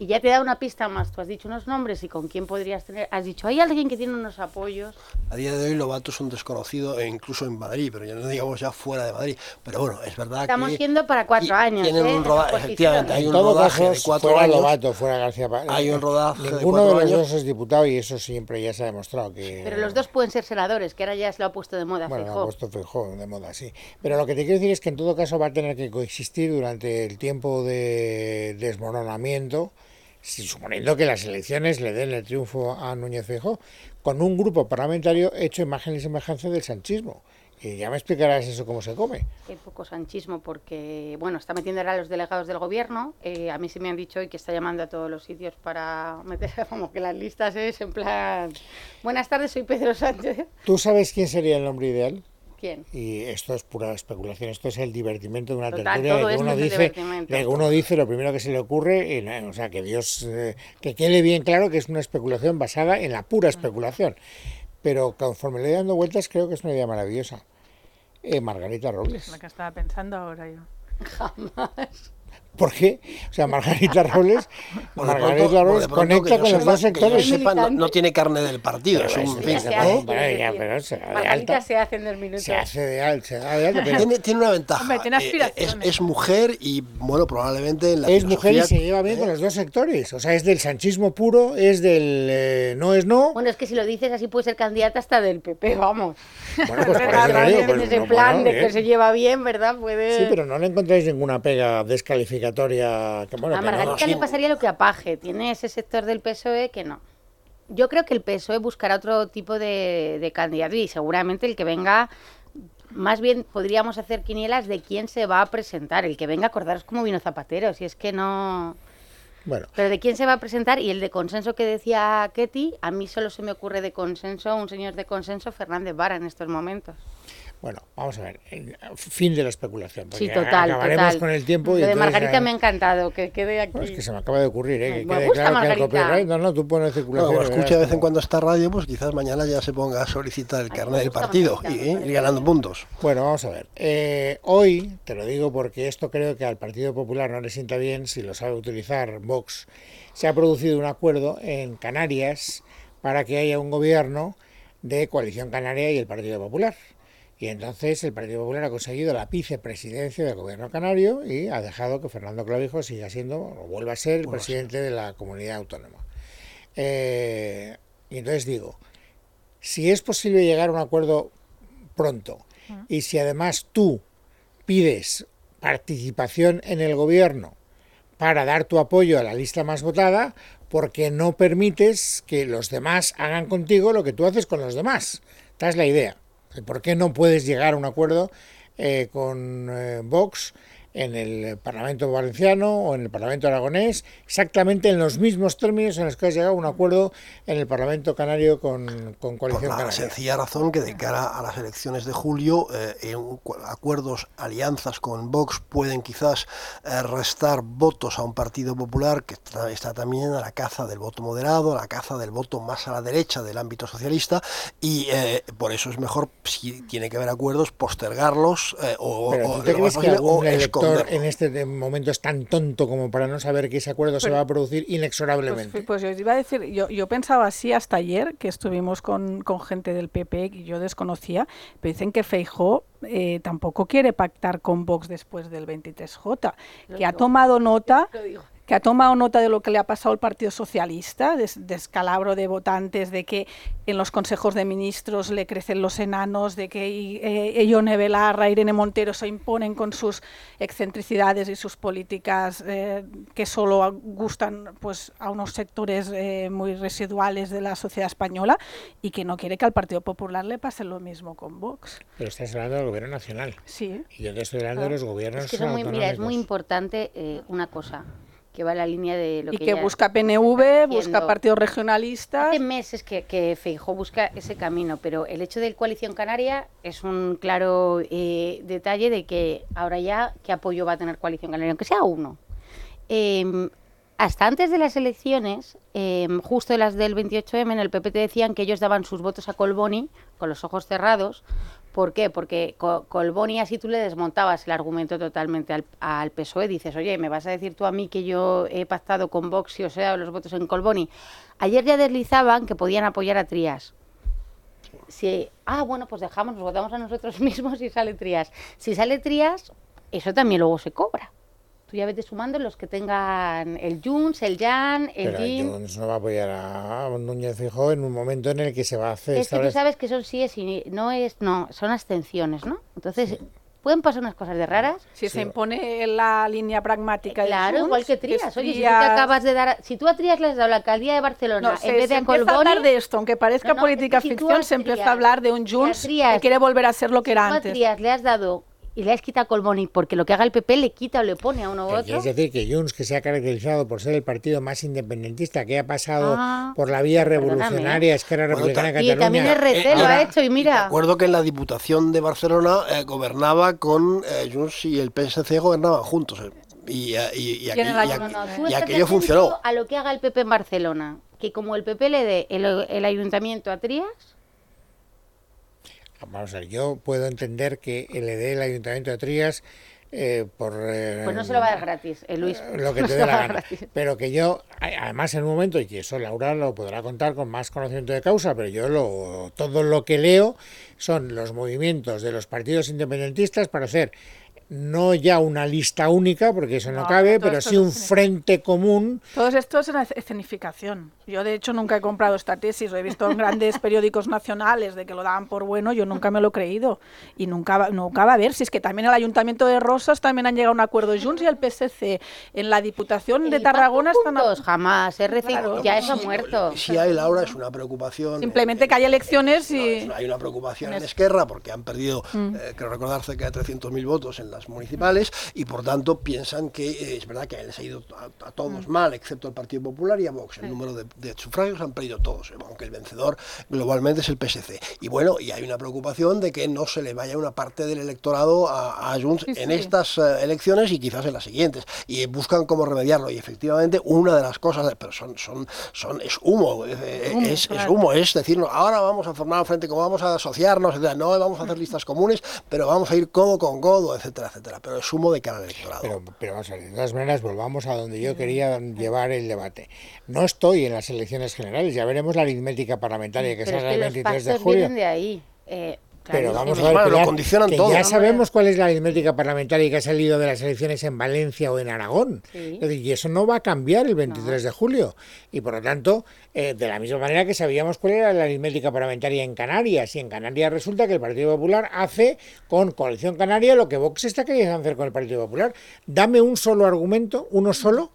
Y ya te da una pista más. Tú has dicho unos nombres y con quién podrías tener. Has dicho, hay alguien que tiene unos apoyos. A día de hoy Lobato es un desconocido, e incluso en Madrid, pero ya no digamos ya fuera de Madrid. Pero bueno, es verdad Estamos que... yendo para cuatro y- años. Tienen ¿eh? un de rodaje, efectivamente, hay En un todo rodaje caso, de cuatro fuera años. Lobato, fuera García Hay un rodaje de Ninguno cuatro de los años. dos es diputado y eso siempre ya se ha demostrado que... Pero los dos pueden ser senadores, que ahora ya se lo ha puesto de moda Bueno, lo ha puesto de moda, sí. Pero lo que te quiero decir es que en todo caso va a tener que coexistir durante el tiempo de desmoronamiento, suponiendo que las elecciones le den el triunfo a Núñez Feijóo, con un grupo parlamentario hecho imagen y semejanza del sanchismo. Y ya me explicarás eso cómo se come. Hay poco sanchismo porque, bueno, está metiendo ahora a los delegados del gobierno. Eh, a mí sí me han dicho hoy que está llamando a todos los sitios para meter <laughs> como que las listas es en plan... Buenas tardes, soy Pedro Sánchez. ¿Tú sabes quién sería el nombre ideal? ¿Quién? Y esto es pura especulación, esto es el divertimento de una Total, tertulia de todo que uno dice, de que uno dice lo primero que se le ocurre, y no, o sea, que Dios, eh, que quede bien claro que es una especulación basada en la pura especulación. Pero conforme le he dando vueltas, creo que es una idea maravillosa. Eh, Margarita Robles. Lo que estaba pensando ahora yo. <laughs> ¿Por qué? O sea, Margarita <laughs> Robles, Margarita Robles conecta con los dos que yo sectores. sepa, no, no tiene carne del partido. Es Pero un, es- en fin, se hace, Bueno, ya, pero se da de Margarita alta. se hace en dos minutos. Se hace de alta, se da de alta, pero Tiene, tiene una ventaja. Hombre, tiene eh, es, aspiraciones. es mujer y, bueno, probablemente en la es mujer y se lleva bien con los dos sectores. O sea, es del sanchismo puro, es del eh, no es no. Bueno, es que si lo dices así puede ser candidata hasta del PP, vamos. Bueno, pues <laughs> por Claro, eso lo digo, en pues, ese no, plan bueno, de que se lleva bien, ¿verdad? Puede... Sí, pero no le encontráis ninguna pega descalificatoria. Que, bueno, a que no- Margarita le pasaría lo que a Paje, tiene ese sector del PSOE que no. Yo creo que el PSOE buscará otro tipo de, de candidato y seguramente el que venga, más bien podríamos hacer quinielas de quién se va a presentar. El que venga, acordaros como vino Zapatero, si es que no... Bueno, Pero de quién se va a presentar y el de consenso que decía Ketty, a mí solo se me ocurre de consenso, un señor de consenso, Fernández Vara en estos momentos. Bueno, vamos a ver. Fin de la especulación. Sí, total, Acabaremos total. con el tiempo. y Lo de Margarita eh, me ha encantado, que quede aquí. pues, que se me acaba de ocurrir, ¿eh? Me Que quede gusta claro que el Margarita. copyright. No, no, tú pones Bueno, circulación. y escucha de vez en cuando esta radio, pues quizás mañana ya se ponga a solicitar el carnet me del partido y Margarita, ¿eh? me ir ganando puntos. Bueno, vamos a ver. Eh, hoy, te lo digo porque esto creo que al Partido Popular no le sienta bien si lo sabe utilizar Vox, se ha producido un acuerdo en Canarias para que haya un gobierno de coalición canaria y el Partido Popular. Y entonces el Partido Popular ha conseguido la vicepresidencia del gobierno canario y ha dejado que Fernando Clavijo siga siendo o vuelva a ser el presidente de la comunidad autónoma. Eh, y entonces digo, si es posible llegar a un acuerdo pronto y si además tú pides participación en el gobierno para dar tu apoyo a la lista más votada, porque no permites que los demás hagan contigo lo que tú haces con los demás. Esta es la idea. ¿Por qué no puedes llegar a un acuerdo eh, con eh, Vox en el Parlamento Valenciano o en el Parlamento Aragonés, exactamente en los mismos términos en los que has llegado a un acuerdo en el Parlamento Canario con, con Por Coalición la Canaria? sencilla razón que de cara a las elecciones de julio, eh, en acuerdos, alianzas con Vox pueden quizás eh, restar votos a un partido popular que está, está también a la caza del voto moderado, a la caza del voto más a la derecha del ámbito socialista y eh, por eso es mejor, si tiene que haber acuerdos, postergarlos o, Pero o- ¿tú te lo crees más que posible, o esconderlo. en este momento es tan tonto como para no saber que ese acuerdo se Pero- va a producir Pues, inexorablemente? pues yo os iba a decir, yo, yo pensaba así hasta ayer, que estuvimos con, con gente del PP que yo desconocía, pero dicen que Feijó eh, tampoco quiere pactar con Vox después del 23J, que ha tomado nota Lo digo. Que ha tomado nota de lo que le ha pasado al Partido Socialista, de, descalabro de votantes, de que en los consejos de ministros le crecen los enanos, de que eh, Ione Belarra, Irene Montero se imponen con sus excentricidades y sus políticas eh, que solo gustan pues, a unos sectores eh, muy residuales de la sociedad española y que no quiere que al Partido Popular le pase lo mismo con Vox. Pero estás hablando del gobierno nacional. Sí. Y yo te estoy hablando de los gobiernos es que muy, Mira, es muy importante eh, una cosa que va la línea de lo y que, que busca PNV, busca partidos regionalistas. Hace meses que, que Feijó busca ese camino, pero el hecho de Coalición Canaria es un claro eh, detalle de que ahora ya qué apoyo va a tener Coalición Canaria, aunque sea uno. Em, hasta antes de las elecciones, em, justo de las del 28M, en el PP te decían que ellos daban sus votos a Colboni con los ojos cerrados. ¿Por qué? Porque Colboni así tú le desmontabas el argumento totalmente al, PSOE. Dices, oye, ¿me vas a decir tú a mí que yo he pactado con Vox y os he dado los votos en Colboni? Ayer ya deslizaban que podían apoyar a Trías. Si, ah, bueno, pues dejamos, nos votamos a nosotros <laughs> mismos y sale Trías. Si sale Trías, eso también luego se cobra. Tú ya vete sumando los que tengan el Junts, el Jan, el Pero Jim. Junts no va a apoyar a Núñez Fijó en un momento en el que se va a hacer. Es que tú sabes que son sí es y no es, no, son abstenciones, ¿no? Entonces, pueden pasar unas cosas de raras. Si se impone la línea pragmática Claro, de igual que Trías. Oye, si tú te acabas de dar, si tú a Trías le has dado la alcaldía de Barcelona No, se, en vez de se a Colboni, hablar de esto, aunque parezca No, no, política es que si tú ficción, se empieza a hablar de un Junts Trías- que quiere volver a ser lo que si era tú a antes. Trías le has dado y le has quitado a Colboni porque lo que haga el PP le quita o le pone a uno u otro. quieres decir que Junts, que se ha caracterizado por ser el partido más independentista que ha pasado Ah, por la vía perdóname. revolucionaria, es que era Bueno, republicana ta- Y Cataluña. también RC lo ahora- ha hecho y Me mira. acuerdo que en la Diputación de Barcelona eh, gobernaba con eh, Junts y el PSC gobernaban juntos. eh, y, eh, y, y, ¿Quién aqu- era y Junts? aqu- No, tú y aquello funcionó. A lo que haga el PP en Barcelona, que como el PP le dé el, el ayuntamiento a Trías, Vamos a ver, yo puedo entender que le dé el Ayuntamiento de Trías eh, por... eh, pues no se lo va a dar gratis, eh, Luis. lo que te dé la gana. gratis. Pero que yo, además en un momento, y eso Laura lo podrá contar con más conocimiento de causa, pero yo lo, todo lo que leo son los movimientos de los partidos independentistas para hacer no ya una lista única, porque eso no, No, cabe, pero sí no un frente común Todo esto es una escenificación. Yo, de hecho, nunca he comprado esta tesis. Lo he visto en grandes <laughs> periódicos nacionales de que lo daban por bueno. Yo nunca me lo he creído. Y nunca va, nunca va a ver. Si es que también el Ayuntamiento de Rosas también han llegado a un acuerdo. Junts y el PSC. En la Diputación de ¿Y Tarragona están... a-? Jamás, RC Claro. ya eso ha muerto. Si hay, Laura, es una preocupación. Simplemente eh, que haya elecciones No, y... es- hay una preocupación en Esquerra porque han perdido, eh, creo recordar, cerca de 300.000 votos en las municipales y por tanto piensan que eh, es verdad que les ha ido a, a todos mal, excepto al Partido Popular y a Vox. El número de, de sufragios han perdido todos, eh, aunque el vencedor globalmente es el PSC. Y bueno, y hay una preocupación de que no se le vaya una parte del electorado a, a Junts Sí, en sí. estas eh, elecciones y quizás en las siguientes. Y buscan cómo remediarlo. Y efectivamente, una de las cosas, pero son, son, son es humo, eh, eh, Humo, es, humo, es decir, ahora vamos a formar un frente, como vamos a asociarnos, etcétera. no vamos a hacer <laughs> listas comunes, pero vamos a ir codo con codo, etcétera, etcétera. Pero es humo de cara al electorado. Pero, pero vamos a ver, de todas maneras, volvamos a donde yo quería llevar el debate. No estoy en las elecciones generales, ya veremos la aritmética parlamentaria que Pero es salga que el los 23 de pactos julio. vienen de ahí. Eh, Pero vamos a ver, Bueno, lo Pilar, condicionan que todo. ya sabemos cuál es la aritmética parlamentaria que ha salido de las elecciones en Valencia o en Aragón. Sí. Es decir, y eso no va a cambiar el 23 de julio. Y por lo tanto, eh, de la misma manera que sabíamos cuál era la aritmética parlamentaria en Canarias. Y en Canarias resulta que el Partido Popular hace con Coalición Canaria lo que Vox está queriendo hacer con el Partido Popular. Dame un solo argumento, uno solo,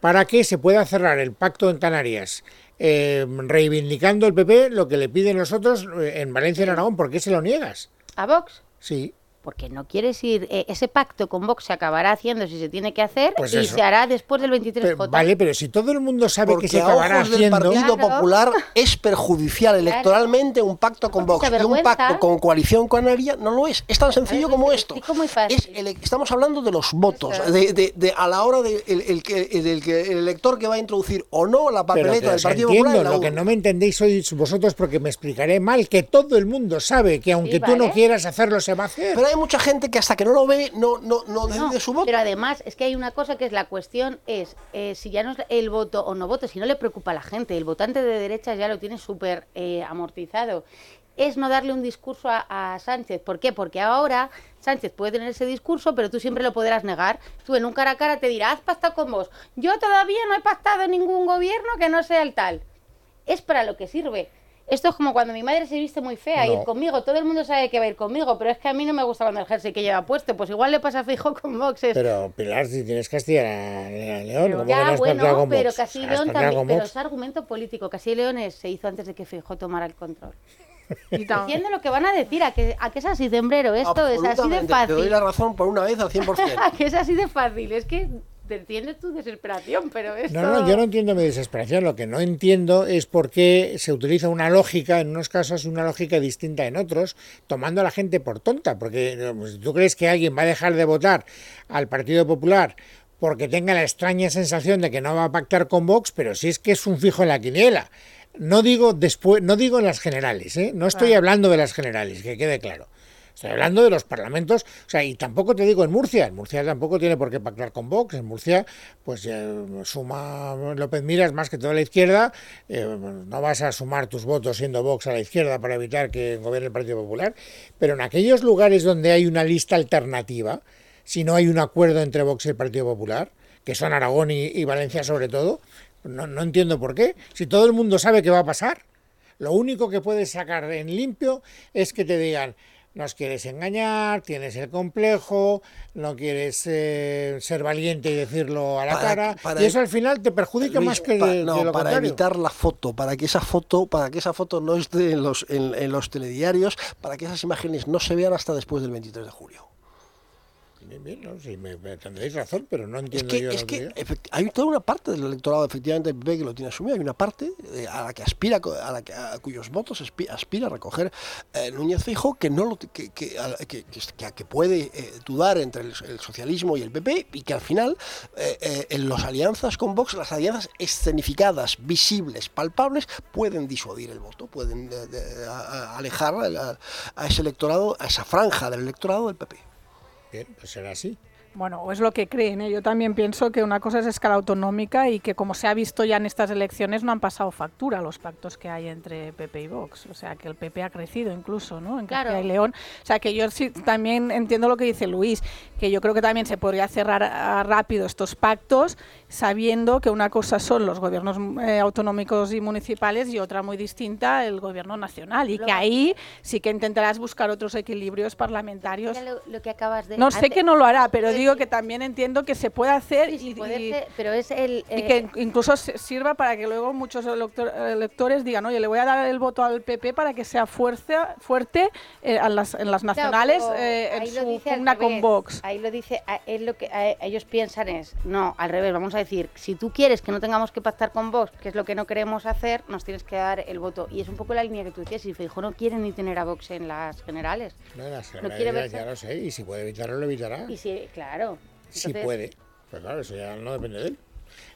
para que se pueda cerrar el pacto en Canarias, eh, reivindicando el PP lo que le piden los otros eh, en Valencia y en Aragón. ¿Por qué se lo niegas? ¿A Vox? Sí, Porque no quieres ir. eh, ese pacto con Vox se acabará haciendo si se tiene que hacer Pues y eso. se hará después del 23J. pero, vale, pero si todo el mundo sabe Porque que se a acabará haciendo... Partido Claro. Popular es perjudicial electoralmente un pacto con Porque Vox y un pacto con Coalición Canaria no lo es. Es tan sencillo Es como esto. es muy fácil. Es ele- estamos hablando de los votos, de, de- de- a la hora del de el, el elector que va a introducir o no la Pero papeleta del Partido entiendo, Popular. lo que no me entendéis sois vosotros porque me explicaré mal, que todo el mundo sabe que aunque tú no quieras hacerlo se va a hacer. Pero hay mucha gente que hasta que no lo ve no, no, no decide No, su voto. pero además es que hay una cosa que es la cuestión es eh, si ya no es el voto o no voto, si no le preocupa a la gente, el votante de derechas ya lo tiene súper eh, amortizado. es no darle un discurso a, a, Sánchez. ¿Por qué? Porque ahora Sánchez puede tener ese discurso, pero tú siempre lo podrás negar. Tú en un cara a cara te dirás, haz pactado con vos. Yo todavía no he pactado en ningún gobierno que no sea el tal. Es para lo que sirve. Esto es como cuando mi madre se viste muy fea, No. ir conmigo. Todo el mundo sabe que va a ir conmigo, pero es que a mí no me gusta cuando el jersey que lleva puesto. Pues igual le pasa a Fijo <laughs> con Vox. es- Pero Pilar, si tienes Castilla León, ¿cómo que no ya, pactado bueno, con pero? Castilla León también. Pero es argumento político. Castilla León se hizo antes de que Fijo tomara el control. <laughs> Diciendo lo que van a decir, a que, a que es así de hembrero, esto es así de Absolutamente, Te doy fácil. la razón por una vez al 100%. <laughs> A que es así de fácil. Es que te entiendes tu desesperación, pero esto... No, no, yo no entiendo mi desesperación. Lo que no entiendo es por qué se utiliza una lógica en unos casos y una lógica distinta en otros, tomando a la gente por tonta. Porque pues, tú crees que alguien va a dejar de votar al Partido Popular porque tenga la extraña sensación de que no va a pactar con Vox, pero si es que es un fijo en la quiniela. No digo después, no digo en las generales, ¿eh? no estoy hablando de las generales, que quede claro. Estoy hablando de los parlamentos, o sea, y tampoco te digo en Murcia, en Murcia tampoco tiene por qué pactar con Vox, en Murcia pues eh, suma López Miras más que toda la izquierda, eh, no vas a sumar tus votos siendo Vox a la izquierda para evitar que gobierne el Partido Popular, pero en aquellos lugares donde hay una lista alternativa, si no hay un acuerdo entre Vox y el Partido Popular, que son Aragón y, Valencia sobre todo, no, no entiendo por qué, si todo el mundo sabe qué va a pasar. Lo único que puedes sacar en limpio es que te digan, nos quieres engañar, tienes el complejo, no quieres eh, ser valiente y decirlo a la Para- cara, para- y eso al final te perjudica Luis, más que, pa- de- no, de lo para contrario. evitar la foto, para que esa foto, para que esa foto no esté en los, en, en los telediarios, para que esas imágenes no se vean hasta después del 23 de julio. Bien, no, me, tendréis razón, pero no Es entiendo que, yo es que hay toda una parte del electorado efectivamente del PP que lo tiene asumido, hay una parte eh, a la que aspira, a, la que, a cuyos votos aspi- aspira a recoger eh, Núñez Fijo que no lo que, que, a- que, que, puede eh, dudar entre el, el socialismo y el PP y que al final eh, en las alianzas con Vox, las alianzas escenificadas, visibles, palpables, pueden disuadir el voto, pueden de- a- a- alejar a ese electorado, a esa franja del electorado del PP. Bien, pues será así. Bueno, o es lo que creen. ¿eh? Yo también pienso que una cosa es escala autonómica y que, como se ha visto ya en estas elecciones, no han pasado factura los pactos que hay entre PP y Vox. O sea, que el PP ha crecido incluso, ¿no? En Claro. Castilla y León. O sea, que yo sí también entiendo lo que dice Luis, que yo creo que también se podría cerrar rápido estos pactos, sabiendo que una cosa son los gobiernos eh, autonómicos y municipales y otra muy distinta el gobierno nacional. Y que ahí sí que intentarás buscar otros equilibrios parlamentarios. Mira lo, lo que acabas de... No sé que no lo hará, pero Sí, digo que también entiendo que se puede hacer Sí, sí, y, puede y- ser, pero es el... y eh, que incluso sirva para que luego muchos elector- electores digan, oye, le voy a dar el voto al PP para que sea fuerza, fuerte eh, a las- en las nacionales eh, en su pugna con. Vox. Ahí lo dice, es lo que ellos piensan es, no, al revés, vamos a decir, si tú quieres que no tengamos que pactar con Vox, que es lo que no queremos hacer, nos tienes que dar el voto. Y es un poco la línea que tú decías, y Feijóo no quiere ni tener a Vox en las generales. No, las quiere generalidades verse- ya lo sé, y si puede evitarlo, lo evitará. Y sí, claro. Si puede. Pues claro, eso ya no depende de él.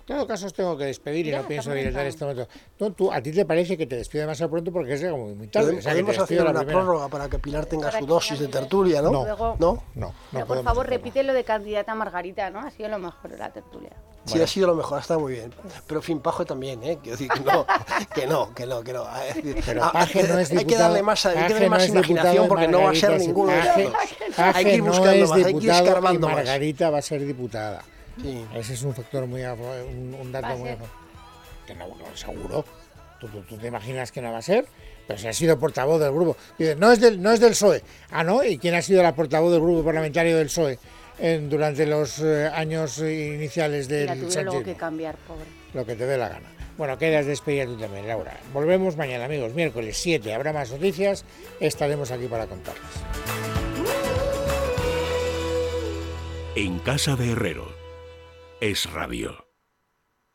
En todo caso, os tengo que despedir y Ya, no pienso dilatar en este momento. No, tú, ¿A ti te parece que te despido demasiado pronto porque es como muy tarde? Podemos, O sea, podemos hacer una primera. prórroga para que Pilar tenga Para su dosis de tertulia, ¿no? No. Luego- ¿No? No, no pero por favor, repite lo de candidata Margarita, ¿no? Ha sido lo mejor de la tertulia. Sí, ha sido lo mejor, está muy bien. Pero en fin, Pajo también, ¿eh? Quiero decir que no, <laughs> que no, que no, que no. Pero ah, Paje no es hay que diputado. darle más, hay que Paje darle más diputado imaginación porque no va a ser ninguno. de Paje, estos. Paje Hay que ir no buscando es más, hay que ir diputado y. Margarita va a ser diputada. Sí. Ese es un factor muy, un, dato muy que no, no, seguro. ¿Tú, tú, tú te imaginas que no va a ser? Pero si ha sido portavoz del grupo. Dices, no es del, no es del PSOE. Ah, ¿no? ¿Y quién ha sido la portavoz del grupo parlamentario del PSOE en- durante los eh, años iniciales Y la del tuvieron luego sanchismo? que cambiar, pobre. Lo que te dé la gana. Bueno, quedas despedida tú también, Laura. Volvemos mañana, amigos. Miércoles 7. Habrá más noticias. Estaremos aquí para contarlas. En casa de Herrero. Es rabio.